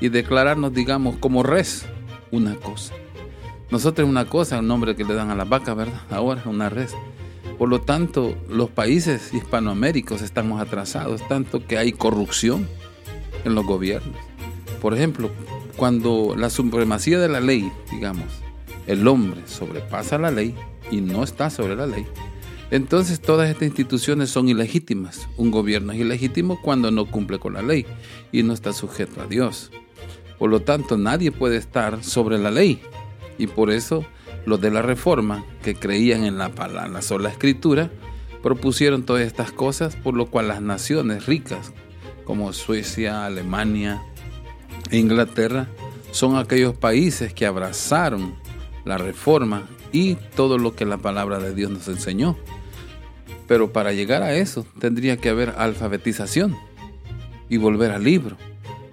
y declararnos, digamos, como res, una cosa. Nosotros una cosa, el nombre que le dan a la vaca, ¿verdad? Ahora una res. Por lo tanto, los países hispanoaméricos estamos atrasados, tanto que hay corrupción en los gobiernos. Por ejemplo, cuando la supremacía de la ley, digamos, el hombre sobrepasa la ley y no está sobre la ley, entonces todas estas instituciones son ilegítimas. Un gobierno es ilegítimo cuando no cumple con la ley y no está sujeto a Dios. Por lo tanto, nadie puede estar sobre la ley. Y por eso los de la Reforma, que creían en la, en la sola escritura, propusieron todas estas cosas, por lo cual las naciones ricas, como Suecia, Alemania e Inglaterra, son aquellos países que abrazaron la reforma y todo lo que la palabra de Dios nos enseñó. Pero para llegar a eso tendría que haber alfabetización y volver al libro.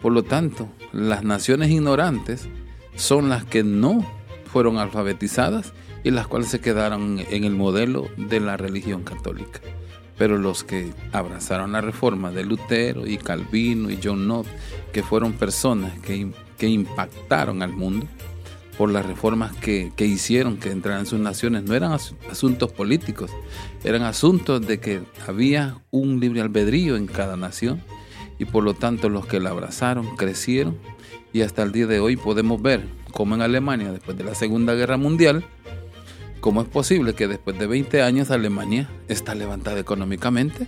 Por lo tanto, las naciones ignorantes son las que no fueron alfabetizadas y las cuales se quedaron en el modelo de la religión católica. Pero los que abrazaron la reforma de Lutero y Calvino y John Knox, que fueron personas que, que impactaron al mundo por las reformas que, que hicieron que entraran en sus naciones, no eran asuntos políticos, eran asuntos de que había un libre albedrío en cada nación y por lo tanto los que la abrazaron crecieron y hasta el día de hoy podemos ver cómo en Alemania después de la Segunda Guerra Mundial, cómo es posible que después de 20 años Alemania está levantada económicamente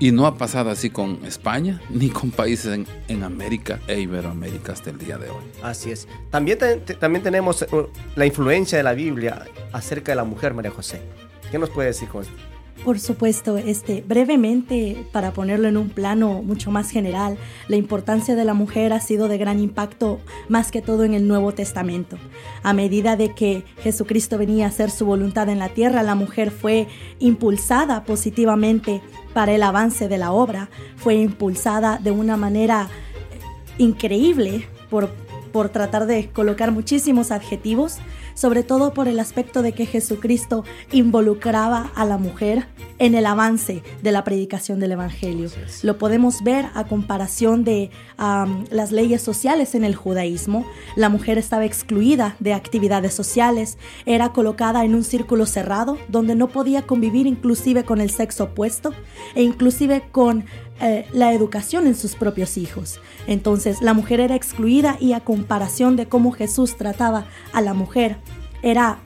y no ha pasado así con España ni con países en, América e Iberoamérica hasta el día de hoy. Así es. También, también tenemos uh, la influencia de la Biblia acerca de la mujer María José. ¿Qué nos puede decir con esto? Por supuesto, este, brevemente, para ponerlo en un plano mucho más general, la importancia de la mujer ha sido de gran impacto más que todo en el Nuevo Testamento. A medida de que Jesucristo venía a hacer su voluntad en la tierra, la mujer fue impulsada positivamente para el avance de la obra, fue impulsada de una manera increíble por, por tratar de colocar muchísimos adjetivos sobre todo por el aspecto de que Jesucristo involucraba a la mujer en el avance de la predicación del Evangelio. Lo podemos ver a comparación de las leyes sociales en el judaísmo. La mujer estaba excluida de actividades sociales, era colocada en un círculo cerrado donde no podía convivir inclusive con el sexo opuesto e inclusive con eh, la educación en sus propios hijos. Entonces la mujer era excluida y a comparación de cómo Jesús trataba a la mujer, era,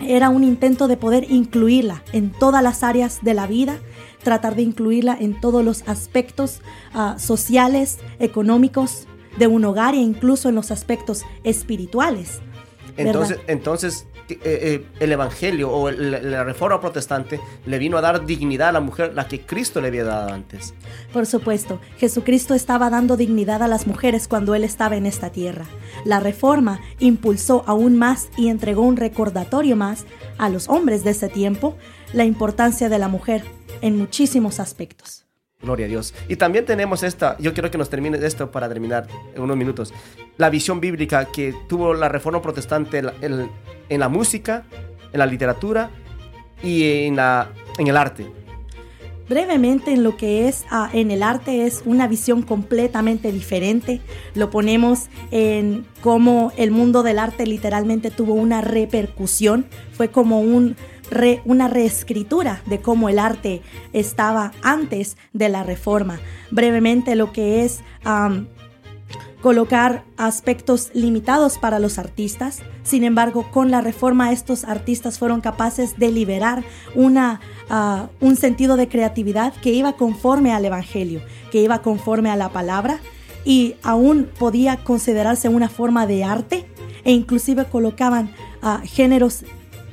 era un intento de poder incluirla en todas las áreas de la vida, tratar de incluirla en todos los aspectos ah, sociales, económicos de un hogar e incluso en los aspectos espirituales. Entonces, entonces eh, eh, el Evangelio o la Reforma Protestante le vino a dar dignidad a la mujer, la que Cristo le había dado antes. Por supuesto, Jesucristo estaba dando dignidad a las mujeres cuando Él estaba en esta tierra. La Reforma impulsó aún más y entregó un recordatorio más a los hombres de ese tiempo la importancia de la mujer en muchísimos aspectos. Gloria a Dios. Y también tenemos esta, yo quiero que nos termine esto para terminar en unos minutos, la visión bíblica que tuvo la reforma protestante en, la música, en la literatura y en, la, en el arte. Brevemente en lo que es ah, en el arte es una visión completamente diferente. Lo ponemos en cómo el mundo del arte literalmente tuvo una repercusión. Fue como un una reescritura de cómo el arte estaba antes de la reforma. Brevemente lo que es colocar aspectos limitados para los artistas. Sin embargo, con la reforma estos artistas fueron capaces de liberar una, ah, un sentido de creatividad que iba conforme al Evangelio, que iba conforme a la palabra y aún podía considerarse una forma de arte e inclusive colocaban uh, géneros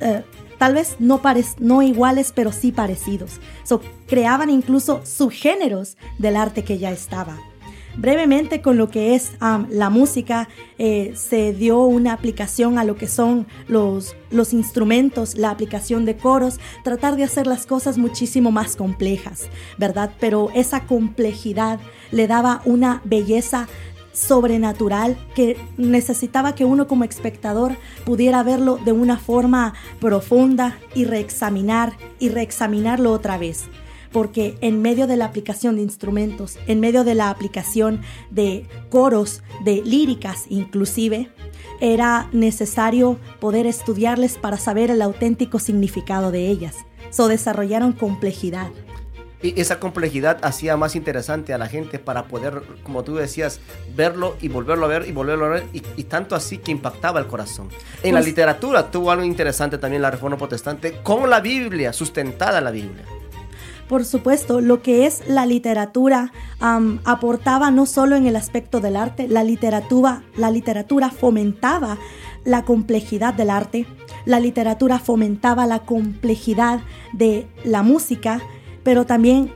uh, tal vez no, no iguales, pero sí parecidos. So, creaban incluso subgéneros del arte que ya estaba. Brevemente con lo que es la música, eh, se dio una aplicación a lo que son los instrumentos, la aplicación de coros, tratar de hacer las cosas muchísimo más complejas, ¿verdad? Pero esa complejidad le daba una belleza sobrenatural que necesitaba que uno como espectador pudiera verlo de una forma profunda y reexaminar y reexaminarlo otra vez. Porque en medio de la aplicación de instrumentos, en medio de la aplicación de coros, de líricas inclusive, era necesario poder estudiarles para saber el auténtico significado de ellas. So desarrollaron complejidad. Y esa complejidad hacía más interesante a la gente para poder, como tú decías, verlo y volverlo a ver y volverlo a ver, y, tanto así que impactaba el corazón. En la pues literatura tuvo algo interesante también la Reforma Protestante con la Biblia, sustentada la Biblia. Por supuesto, lo que es la literatura aportaba no solo en el aspecto del arte, la literatura, la literatura fomentaba la complejidad del arte, la literatura fomentaba la complejidad de la música, pero también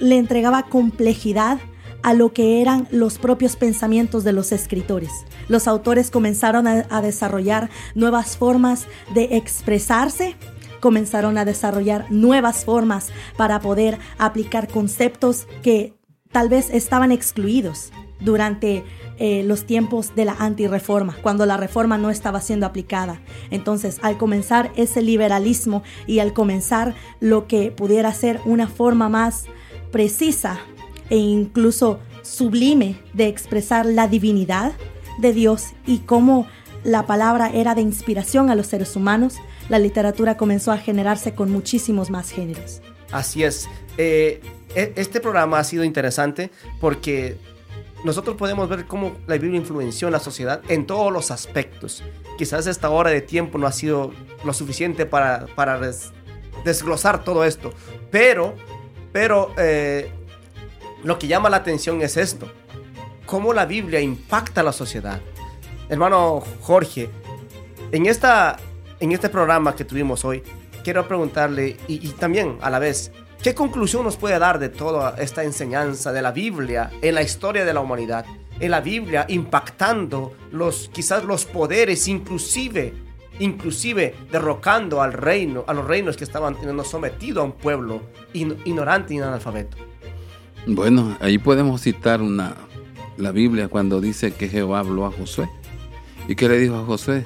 le entregaba complejidad a lo que eran los propios pensamientos de los escritores. Los autores comenzaron a, desarrollar nuevas formas de expresarse, comenzaron a desarrollar nuevas formas para poder aplicar conceptos que tal vez estaban excluidos durante eh, los tiempos de la antireforma, cuando la reforma no estaba siendo aplicada. Entonces, al comenzar ese liberalismo y al comenzar lo que pudiera ser una forma más precisa e incluso sublime de expresar la divinidad de Dios y cómo la palabra era de inspiración a los seres humanos, la literatura comenzó a generarse con muchísimos más géneros. Así es. Eh, e, este programa ha sido interesante porque nosotros podemos ver cómo la Biblia influenció en la sociedad en todos los aspectos. Quizás esta hora de tiempo no ha sido lo suficiente para, desglosar todo esto, pero, pero eh, lo que llama la atención es esto, cómo la Biblia impacta a la sociedad. Hermano Jorge, en, esta, en este programa que tuvimos hoy, quiero preguntarle, y, también a la vez, ¿Qué conclusión nos puede dar de toda esta enseñanza de la Biblia en la historia de la humanidad? En la Biblia impactando los quizás los poderes, inclusive inclusive derrocando al reino, a los reinos que estaban teniendo sometido a un pueblo ignorante y analfabeto. Bueno, ahí podemos citar una la Biblia cuando dice que Jehová habló a Josué. ¿Y que le dijo a Josué?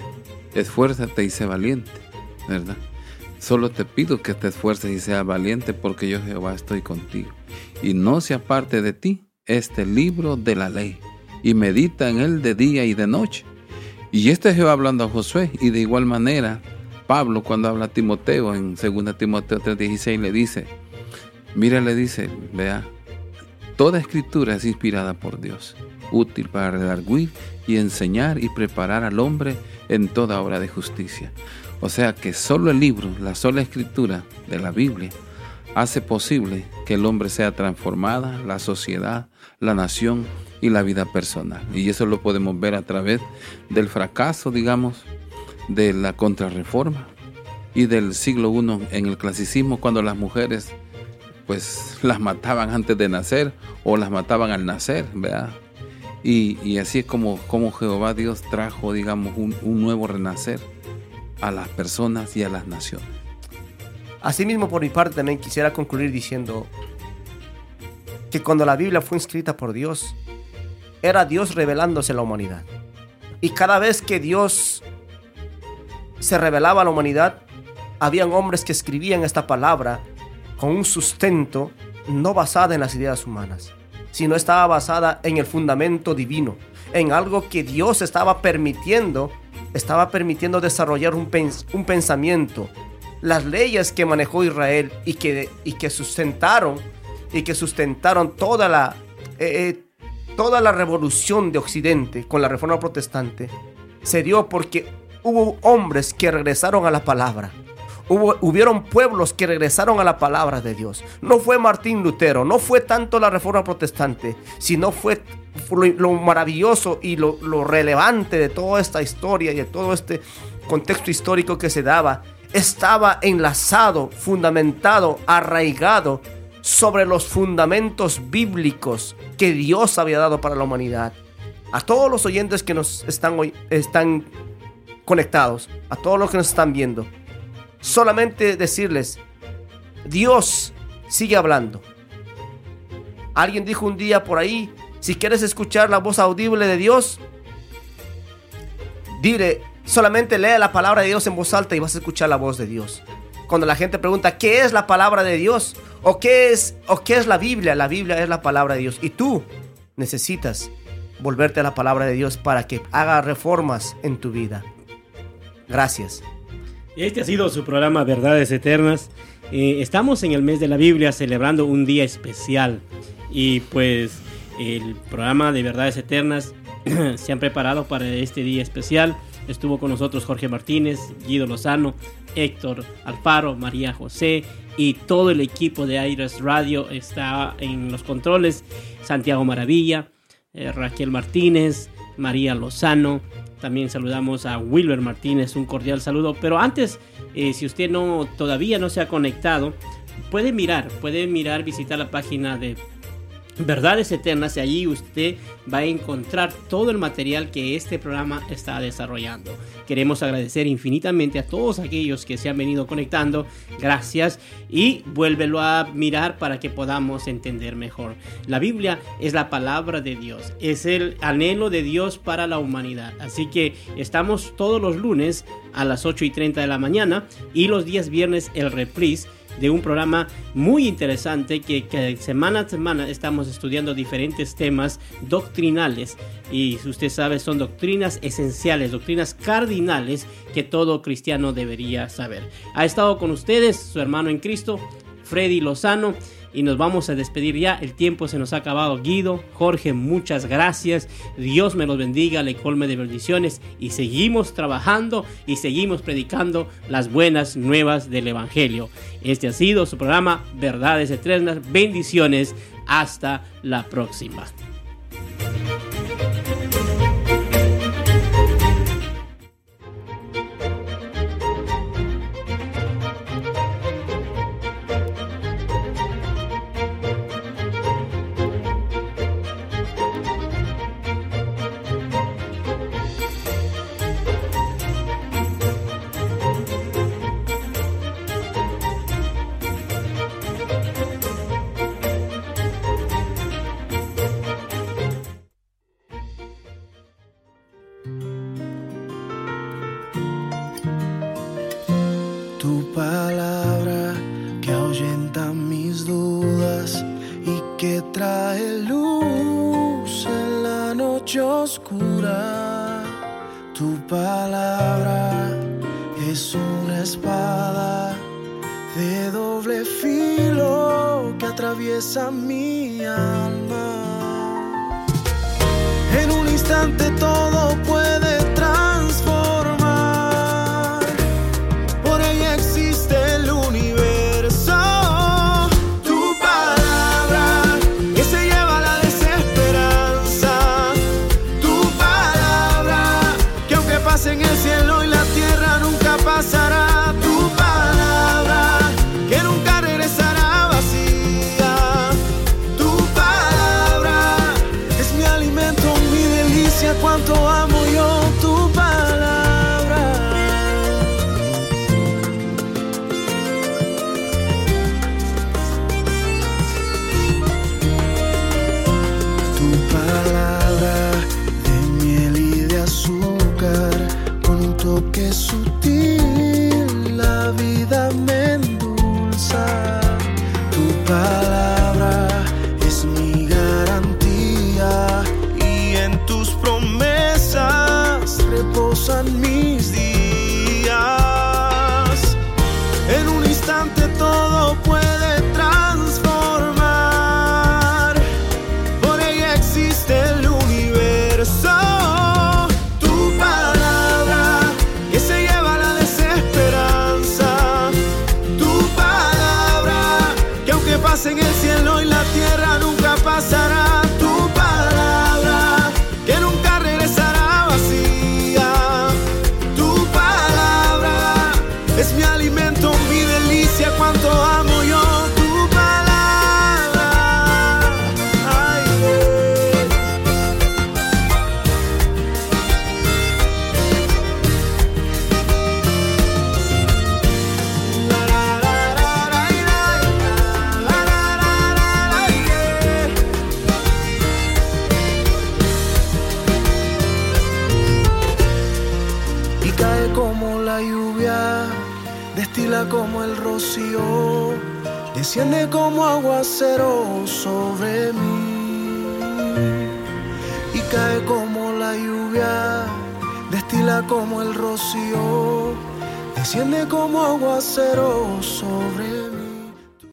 Esfuérzate y sé valiente, ¿verdad? Solo te pido que te esfuerces y seas valiente porque yo Jehová estoy contigo. Y no se aparte de ti este libro de la ley y medita en él de día y de noche. Y este es Jehová hablando a Josué y de igual manera Pablo cuando habla a Timoteo en 2 Timoteo 3:16 le dice, mira le dice, vea, toda escritura es inspirada por Dios, útil para redarguir y enseñar y preparar al hombre en toda obra de justicia. O sea que solo el libro, la sola escritura de la Biblia, hace posible que el hombre sea transformada, la sociedad, la nación y la vida personal. Y eso lo podemos ver a través del fracaso, digamos, de la contrarreforma y del siglo I en el clasicismo cuando las mujeres pues las mataban antes de nacer o las mataban al nacer, ¿verdad? Y, así es como, como Jehová Dios trajo, digamos, un, un nuevo renacer a las personas y a las naciones. Asimismo, por mi parte, también quisiera concluir diciendo que cuando la Biblia fue escrita por Dios, era Dios revelándose a la humanidad. Y cada vez que Dios se revelaba a la humanidad, habían hombres que escribían esta palabra con un sustento no basada en las ideas humanas, sino estaba basada en el fundamento divino, en algo que Dios estaba permitiendo estaba permitiendo desarrollar un, pensamiento. Las leyes que manejó Israel y que, y que sustentaron y que sustentaron toda la, eh, eh, toda la revolución de Occidente con la reforma protestante se dio porque hubo hombres que regresaron a la palabra. Hubieron pueblos que regresaron a la palabra de Dios. No fue Martín Lutero, no fue tanto la reforma protestante, sino fue lo, maravilloso y lo, relevante de toda esta historia y de todo este contexto histórico que se daba, estaba enlazado, fundamentado, arraigado sobre los fundamentos bíblicos que Dios había dado para la humanidad. A todos los oyentes que nos están, están conectados, a todos los que nos están viendo, solamente decirles, Dios sigue hablando. Alguien dijo un día por ahí, si quieres escuchar la voz audible de Dios, dile, solamente lee la palabra de Dios en voz alta y vas a escuchar la voz de Dios. Cuando la gente pregunta, ¿qué es la palabra de Dios? ¿O qué es, o qué es la Biblia? La Biblia es la palabra de Dios. Y tú necesitas volverte a la palabra de Dios para que haga reformas en tu vida. Gracias. Este ha sido su programa Verdades Eternas. Eh, estamos en el mes de la Biblia celebrando un día especial. Y pues el programa de Verdades Eternas se han preparado para este día especial. Estuvo con nosotros Jorge Martínez, Guido Lozano, Héctor Alfaro, María José y todo el equipo de Aires Radio está en los controles. Santiago Maravilla, eh, Raquel Martínez, María Lozano. También saludamos a Wilber Martínez, un cordial saludo. Pero antes, eh, si usted no todavía no se ha conectado, puede mirar, puede mirar, visitar la página de Verdades Eternas y allí usted va a encontrar todo el material que este programa está desarrollando. Queremos agradecer infinitamente a todos aquellos que se han venido conectando. Gracias y vuélvelo a mirar para que podamos entender mejor. La Biblia es la palabra de Dios, es el anhelo de Dios para la humanidad. Así que estamos todos los lunes a las 8 y 30 de la mañana y los días viernes el reprise de un programa muy interesante que, semana a semana estamos estudiando diferentes temas doctrinales y usted sabe son doctrinas esenciales, doctrinas cardinales que todo cristiano debería saber. Ha estado con ustedes su hermano en Cristo, Freddy Lozano y nos vamos a despedir ya. El tiempo se nos ha acabado. Guido, Jorge, muchas gracias. Dios me los bendiga, le colme de bendiciones y seguimos trabajando y seguimos predicando las buenas nuevas del Evangelio. Este ha sido su programa Verdades Eternas. Bendiciones. Hasta la próxima. com amor.